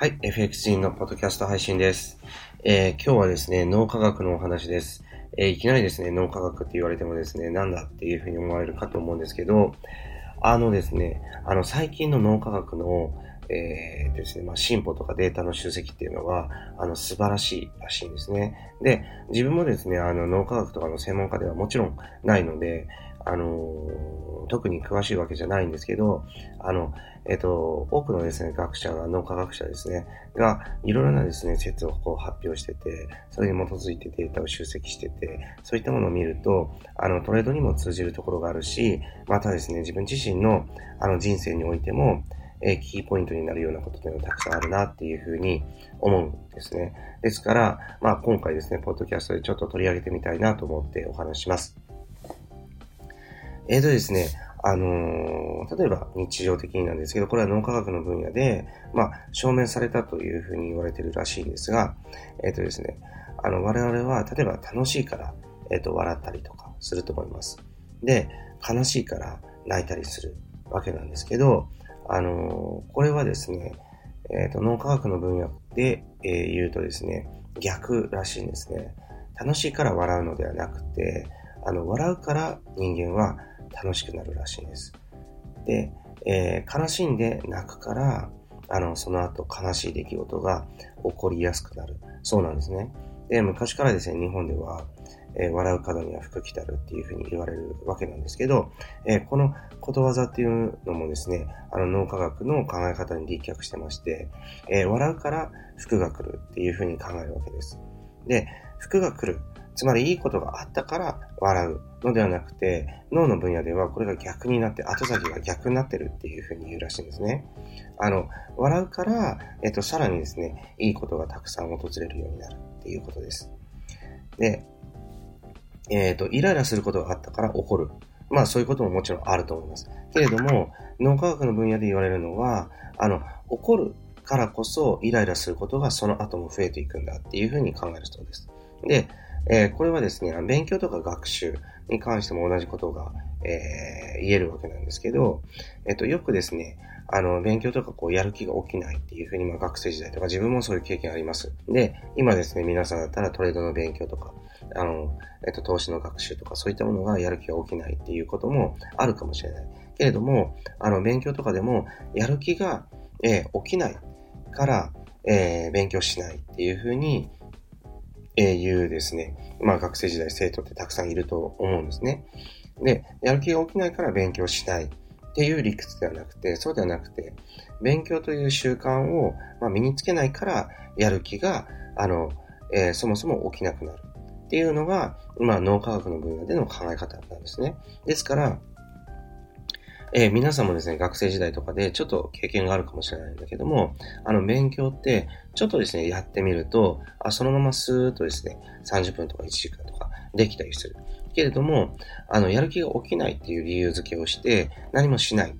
はい、FX 人のポッドキャスト配信です。えー今日はですね、脳科学のお話です。えーいきなりですね、脳科学って言われてもですね、なんだっていうふうに思われるかと思うんですけど、あのですね、あの最近の脳科学の、えーですね、まあ、進歩とかデータの集積っていうのは、あの、素晴らしいらしいんですね。で、自分もですね、あの、脳科学とかの専門家ではもちろんないので、あの特に詳しいわけじゃないんですけど、あの、えっ、と、多くのですね、学者が、脳科学者ですね、が、いろいろなですね、説をこう発表してて、それに基づいてデータを集積してて、そういったものを見ると、あの、トレードにも通じるところがあるし、またですね、自分自身の、あの、人生においても、えキーポイントになるようなことっていうのがたくさんあるなっていうふうに思うんですね。ですから、まあ今回ですね、ポッドキャストでちょっと取り上げてみたいなと思ってお話します。えーとですね、あのー例えば日常的になんですけど、これは脳科学の分野で、まあ、証明されたというふうに言われてるらしいんですが、えーとですね、あの、我々は、例えば楽しいから、えっ、と、笑ったりとかすると思います。で、悲しいから泣いたりするわけなんですけど、あのこれはですね、えっ、と、脳科学の分野で、え言うとですね、逆らしいんですね。楽しいから笑うのではなくて、あの、笑うから人間は楽しくなるらしいんです。で、えー悲しんで泣くから、あの、その後悲しい出来事が起こりやすくなる。そうなんですね。で、昔からですね、日本では、えー笑う角には福来たるっていうふうに言われるわけなんですけど、えーこのことわざっていうのもですね、あの脳科学の考え方に立脚してまして、えー笑うから福が来るっていうふうに考えるわけです。で、福が来る。つまりいいことがあったから笑うのではなくて、脳の分野ではこれが逆になって、後先が逆になってるっていうふうに言うらしいんですね。あの、笑うから、えっと、さらにですね、いいことがたくさん訪れるようになるっていうことです。で、えっと、イライラすることがあったから怒る。まあ、そういうことももちろんあると思います。けれども、脳科学の分野で言われるのは、あの、怒るからこそイライラすることがその後も増えていくんだっていうふうに考えるそうです。で、えーこれはですね、勉強とか学習に関しても同じことが、えー言えるわけなんですけど、えっと、よくですね、あの、勉強とかこう、やる気が起きないっていうふうに、まあ、学生時代とか自分もそういう経験あります。で、今ですね、皆さんだったらトレードの勉強とか、あの、えっと、投資の学習とか、そういったものがやる気が起きないっていうこともあるかもしれない。けれども、あの、勉強とかでも、やる気が、えー起きないから、えー勉強しないっていうふうに、いうですね、まあ学生時代生徒ってたくさんいると思うんですね。で、やる気が起きないから勉強しないっていう理屈ではなくて、そうではなくて、勉強という習慣を、ま、身につけないから、やる気が、あの、えーそもそも起きなくなるっていうのが、まあ脳科学の分野での考え方なんですね。ですから、えー皆さんもですね、学生時代とかでちょっと経験があるかもしれないんだけども、あの、勉強って、ちょっとですね、やってみると、あ、そのままスーッとですね、30分とか1時間とかできたりする。けれども、あの、やる気が起きないっていう理由付けをして、何もしない。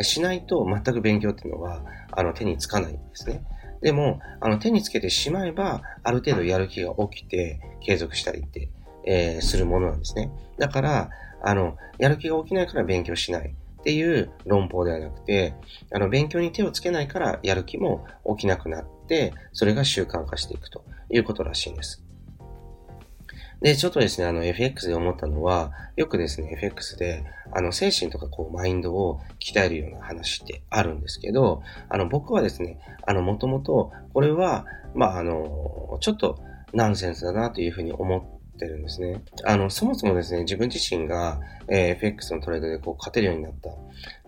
しないと全く勉強っていうのは、あの、手につかないんですね。でも、あの、手につけてしまえば、ある程度やる気が起きて、継続したりって、えーするものなんですね。だから、あの、やる気が起きないから勉強しない。っていう論法ではなくて、あの、勉強に手をつけないからやる気も起きなくなって、それが習慣化していくということらしいんです。で、ちょっとですね、あの、FX で思ったのは、よくですね、FX で、あの、精神とかこう、マインドを鍛えるような話ってあるんですけど、あの、僕はですね、あの、もともと、これは、まあ、あの、ちょっとナンセンスだなというふうに思っててるんですね。あの、そもそもですね、自分自身が、えー FX のトレードでこう、勝てるようになった。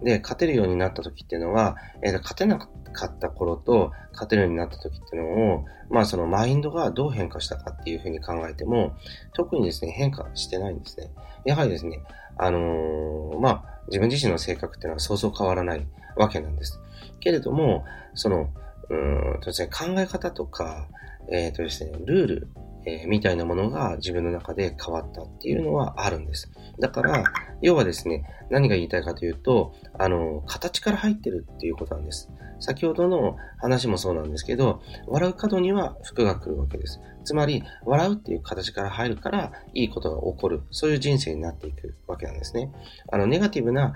で、勝てるようになった時っていうのは、えー勝てなかった頃と、勝てるようになった時っていうのを、まあそのマインドがどう変化したかっていうふうに考えても、特にですね、変化してないんですね。やはりですね、あのーまあ、自分自身の性格っていうのはそうそう変わらないわけなんです。けれども、その、うんとですね、考え方とか、えっ、ー、とですね、ルール、えー、みたいなものが自分の中で変わったっていうのはあるんです。だから、要はですね、何が言いたいかというと、あの、形から入ってるっていうことなんです。先ほどの話もそうなんですけど、笑う角には服が来るわけです。つまり、笑うっていう形から入るから、いいことが起こる。そういう人生になっていくわけなんですね。あの、ネガティブな思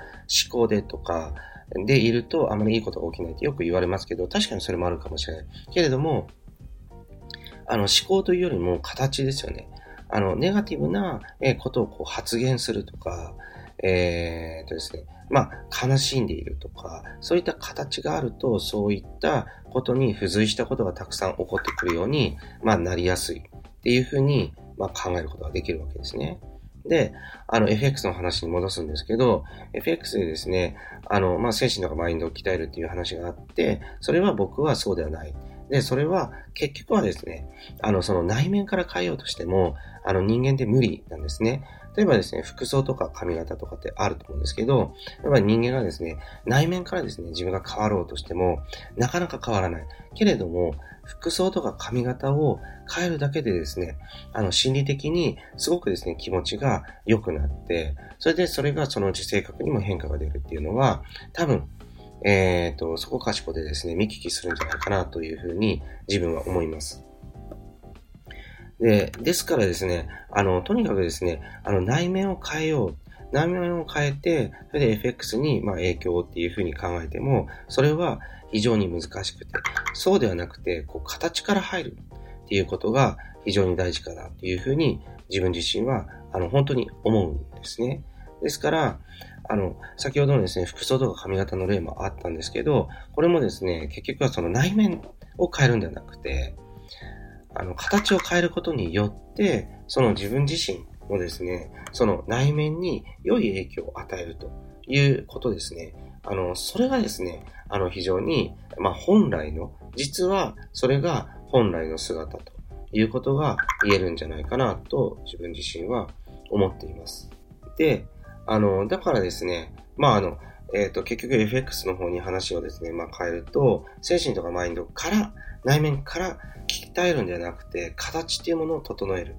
考でとか、でいるとあまりいいことが起きないってよく言われますけど、確かにそれもあるかもしれない。けれども、あの、思考というよりも形ですよね。あの、ネガティブなことをこう発言するとか、えー、とですね、まあ、悲しんでいるとか、そういった形があると、そういったことに付随したことがたくさん起こってくるように、まあ、なりやすいっていうふうに、まあ、考えることができるわけですね。で、あの、FX の話に戻すんですけど、FX でですね、あの、まあ、精神とかマインドを鍛えるっていう話があって、それは僕はそうではない。で、それは結局はですね、あの、その内面から変えようとしても、あの人間って無理なんですね。例えばですね、服装とか髪型とかってあると思うんですけど、やっぱり人間がですね、内面からですね、自分が変わろうとしても、なかなか変わらない。けれども、服装とか髪型を変えるだけでですね、あの、心理的にすごくですね、気持ちが良くなって、それでそれがそのうち性格にも変化が出るっていうのは、多分、えっ、ー、と、そこかしこでですね、見聞きするんじゃないかなというふうに自分は思います。で、ですからですね、あの、とにかくですね、あの、内面を変えよう。内面を変えて、それで FX にまあ影響っていうふうに考えても、それは非常に難しくて、そうではなくて、こう、形から入るっていうことが非常に大事かなっていうふうに自分自身は、あの、本当に思うんですね。ですから、あの、先ほどのですね、服装とか髪型の例もあったんですけど、これもですね、結局はその内面を変えるんではなくて、あの、形を変えることによって、その自分自身のですね、その内面に良い影響を与えるということですね。あの、それがですね、あの、非常に、まあ、本来の、実はそれが本来の姿ということが言えるんじゃないかなと自分自身は思っています。で、あの、だからですね、まあ、あの、えっ、ー、と、結局 FX の方に話をですね、まあ、変えると、精神とかマインドから、内面から鍛えるんではなくて、形っていうものを整える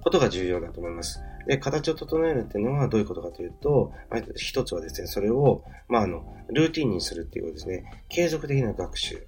ことが重要だと思います。で、形を整えるっていうのはどういうことかというと、まあ、一つはですね、それを、まあ、あの、ルーティンにするっていうことですね。継続的な学習。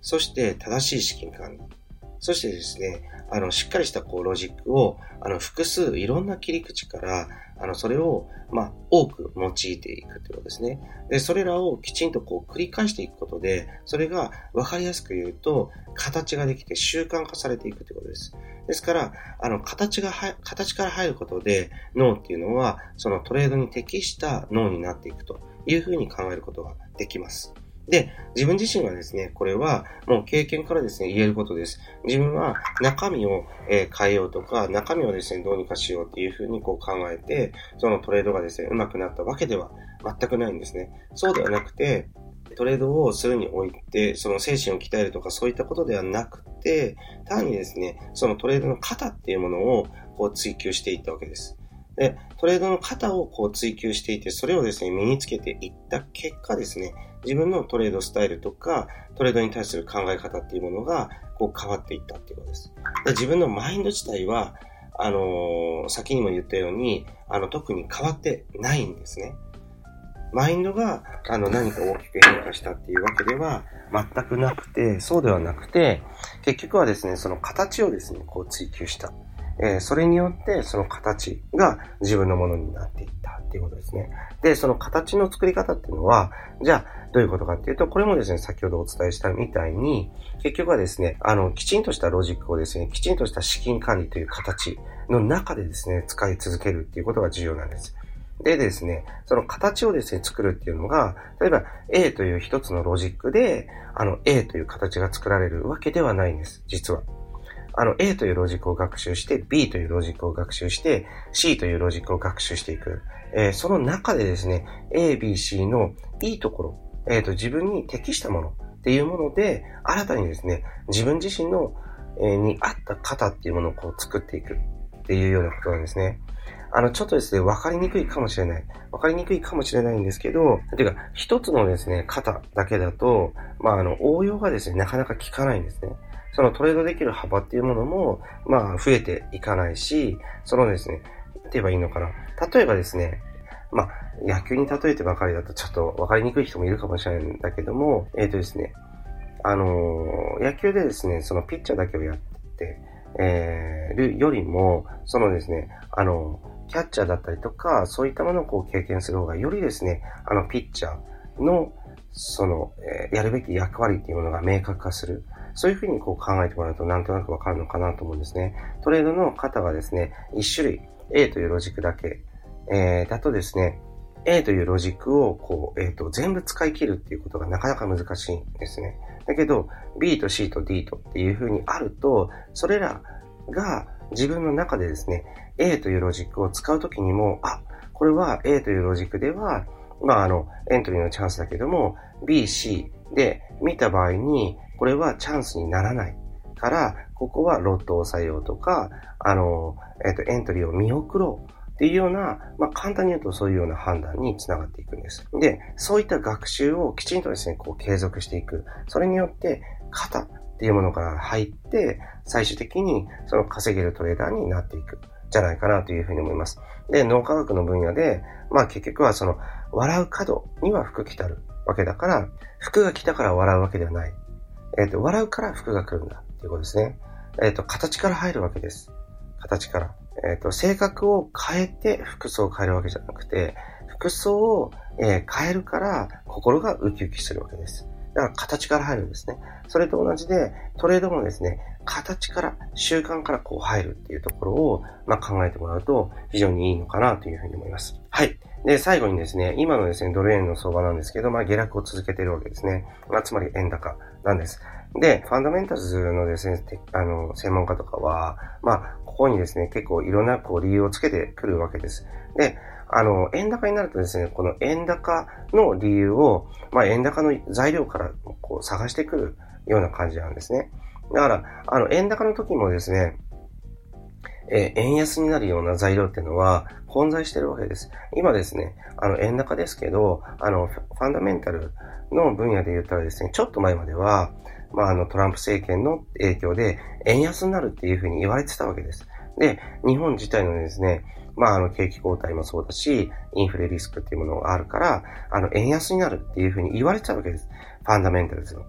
そして、正しい資金管理。そしてですね、あの、しっかりしたこうロジックを、あの、複数いろんな切り口から、あの、それを、まあ、多く用いていくということですね。で、それらをきちんとこう繰り返していくことで、それが分かりやすく言うと、形ができて習慣化されていくということです。ですから、あの、形がは、形から入ることで、脳っていうのは、そのトレードに適した脳になっていくというふうに考えることができます。で、自分自身はですね、これはもう経験からですね、言えることです。自分は中身を、変えようとか、中身をですね、どうにかしようっていうふうにこう考えて、そのトレードがですね、上手くなったわけでは全くないんですね。そうではなくて、トレードをするにおいて、その精神を鍛えるとかそういったことではなくて、単にですね、そのトレードの型っていうものをこう追求していったわけです。で、トレードの型をこう追求していて、それをですね、身につけていった結果ですね、自分のトレードスタイルとか、トレードに対する考え方っていうものが、こう変わっていったっていうことです。で自分のマインド自体は、あのー、先にも言ったように、あの、特に変わってないんですね。マインドが、あの、何か大きく変化したっていうわけでは全くなくて、そうではなくて、結局はですね、その形をですね、こう追求した。えー、それによってその形が自分のものになっていったっていうことですね。で、その形の作り方っていうのは、じゃあどういうことかっていうと、これもですね、先ほどお伝えしたみたいに、結局はですね、あの、きちんとしたロジックをですね、きちんとした資金管理という形の中でですね、使い続けるっていうことが重要なんです。でですね、その形をですね、作るっていうのが、例えば A という一つのロジックで、あの A という形が作られるわけではないんです、実は。あの A というロジックを学習して、B というロジックを学習して、C というロジックを学習していく。えー、その中でですね、A、B、C のいいところ、えっ、ー、と、自分に適したものっていうもので、新たにですね、自分自身の、えー、に合った型っていうものをこう作っていくっていうようなことなんですね。あの、ちょっとですね、わかりにくいかもしれない。わかりにくいかもしれないんですけど、ていうか、一つのですね、型だけだと、まあ、あの、応用がですね、なかなか効かないんですね。そのトレードできる幅っていうものも、まあ、増えていかないし、そのですね、って言えばいいのかな。例えばですね、まあ、野球に例えてばかりだとちょっとわかりにくい人もいるかもしれないんだけども、えっ、ー、とですね、あのー、野球でですね、そのピッチャーだけをやって、えー、るよりも、そのですね、あの、キャッチャーだったりとか、そういったものをこう経験する方が、よりですね、あの、ピッチャーの、その、えー、やるべき役割っていうものが明確化する。そういうふうにこう考えてもらうとなんとなくわかるのかなと思うんですね。トレードの型がですね、一種類、A というロジックだけ、えー、だとですね、A というロジックをこう、えっ、ー、と、全部使い切るっていうことがなかなか難しいんですね。だけど、B と C と D とっていう風にあると、それらが自分の中でですね、A というロジックを使うときにも、あ、これは A というロジックでは、まあ、あの、エントリーのチャンスだけども、B、C で見た場合に、これはチャンスにならないから、ここはロットを抑えようとか、あの、えっ、ー、と、エントリーを見送ろうっていうような、まあ、簡単に言うとそういうような判断につながっていくんです。で、そういった学習をきちんとですね、こう継続していく。それによって、型っていうものから入って、最終的にその稼げるトレーダーになっていく。じゃないかなというふうに思います。で、脳科学の分野で、まあ結局はその、笑う角には服着たるわけだから、服が来たから笑うわけではない。えっ、ー、と、笑うから服が来るんだっていうことですね。えっ、ー、と、形から入るわけです。形から。えっ、ー、と、性格を変えて服装を変えるわけじゃなくて、服装を、えー、変えるから心がウキウキするわけです。だから形から入るんですね。それと同じで、トレードもですね、形から、習慣からこう入るっていうところを、まあ、考えてもらうと非常にいいのかなというふうに思います。はい。で、最後にですね、今のですね、ドル円の相場なんですけど、まあ、下落を続けているわけですね。まあ、つまり円高なんです。で、ファンダメンタルズのですね、あの、専門家とかは、まあ、ここにですね、結構いろんなこう理由をつけてくるわけです。で、あの、円高になるとですね、この円高の理由を、まあ、円高の材料からこう探してくるような感じなんですね。だから、あの、円高の時もですね、え、円安になるような材料っていうのは混在してるわけです。今ですね、あの、円高ですけど、あの、ファンダメンタルの分野で言ったらですね、ちょっと前までは、まあ、あの、トランプ政権の影響で円安になるっていうふうに言われてたわけです。で、日本自体のですね、まあ、あの、景気後退もそうだし、インフレリスクっていうものがあるから、あの、円安になるっていうふうに言われてたわけです。ファンダメンタルズの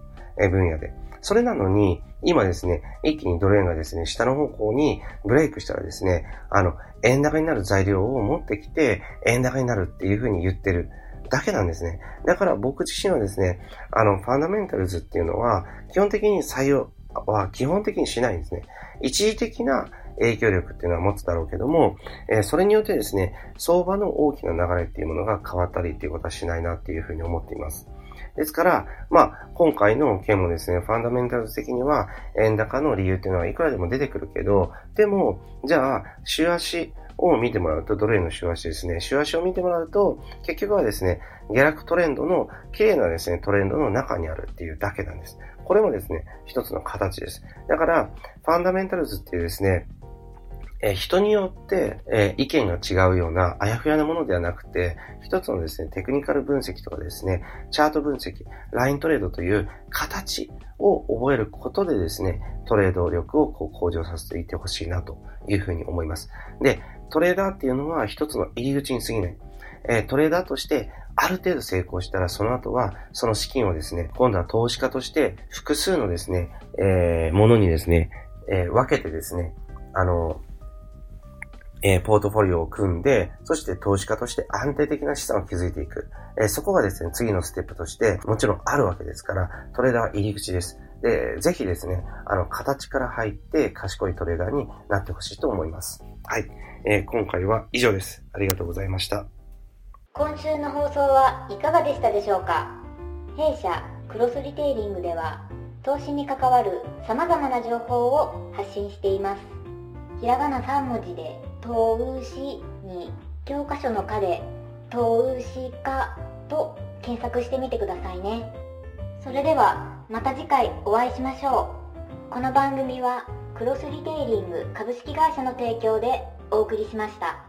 分野で。それなのに、今ですね、一気にドル円がですね、下の方向にブレイクしたらですね、あの、円高になる材料を持ってきて、円高になるっていうふうに言ってる。だけなんですね。だから僕自身はですね、あの、ファンダメンタルズっていうのは、基本的に採用は基本的にしないんですね。一時的な影響力っていうのは持つだろうけども、えー、それによってですね、相場の大きな流れっていうものが変わったりっていうことはしないなっていうふうに思っています。ですから、まあ、今回の件もですね、ファンダメンタルズ的には、円高の理由っていうのはいくらでも出てくるけど、でも、じゃあ、週足を見てもらうと、ドル円の週足ですね、週足を見てもらうと、結局はですね、下落トレンドの、綺麗なですね、トレンドの中にあるっていうだけなんです。これもですね、一つの形です。だから、ファンダメンタルズっていうですね、え人によって、え意見が違うようなあやふやなものではなくて、一つのですね、テクニカル分析とかですね、チャート分析、ライントレードという形を覚えることでですね、トレード力をこう向上させていってほしいなというふうに思います。で、トレーダーっていうのは一つの入り口に過ぎない。えトレーダーとしてある程度成功したら、その後は、その資金をですね、今度は投資家として、複数のですね、えー、ものにですね、えー、分けてですね、あの、えー、ポートフォリオを組んで、そして投資家として安定的な資産を築いていく。えー、そこがですね、次のステップとして、もちろんあるわけですから、トレーダーは入り口です。で、ぜひですね、あの、形から入って賢いトレーダーになってほしいと思います。はい。えー、今回は以上です。ありがとうございました。今週の放送はいかがでしたでしょうか？弊社クロスリテイリングでは投資に関わる様々な情報を発信しています。ひらがな3文字で投資に教科書の課で投資家と検索してみてくださいね。それではまた次回お会いしましょう。この番組はクロスリテイリング株式会社の提供でお送りしました。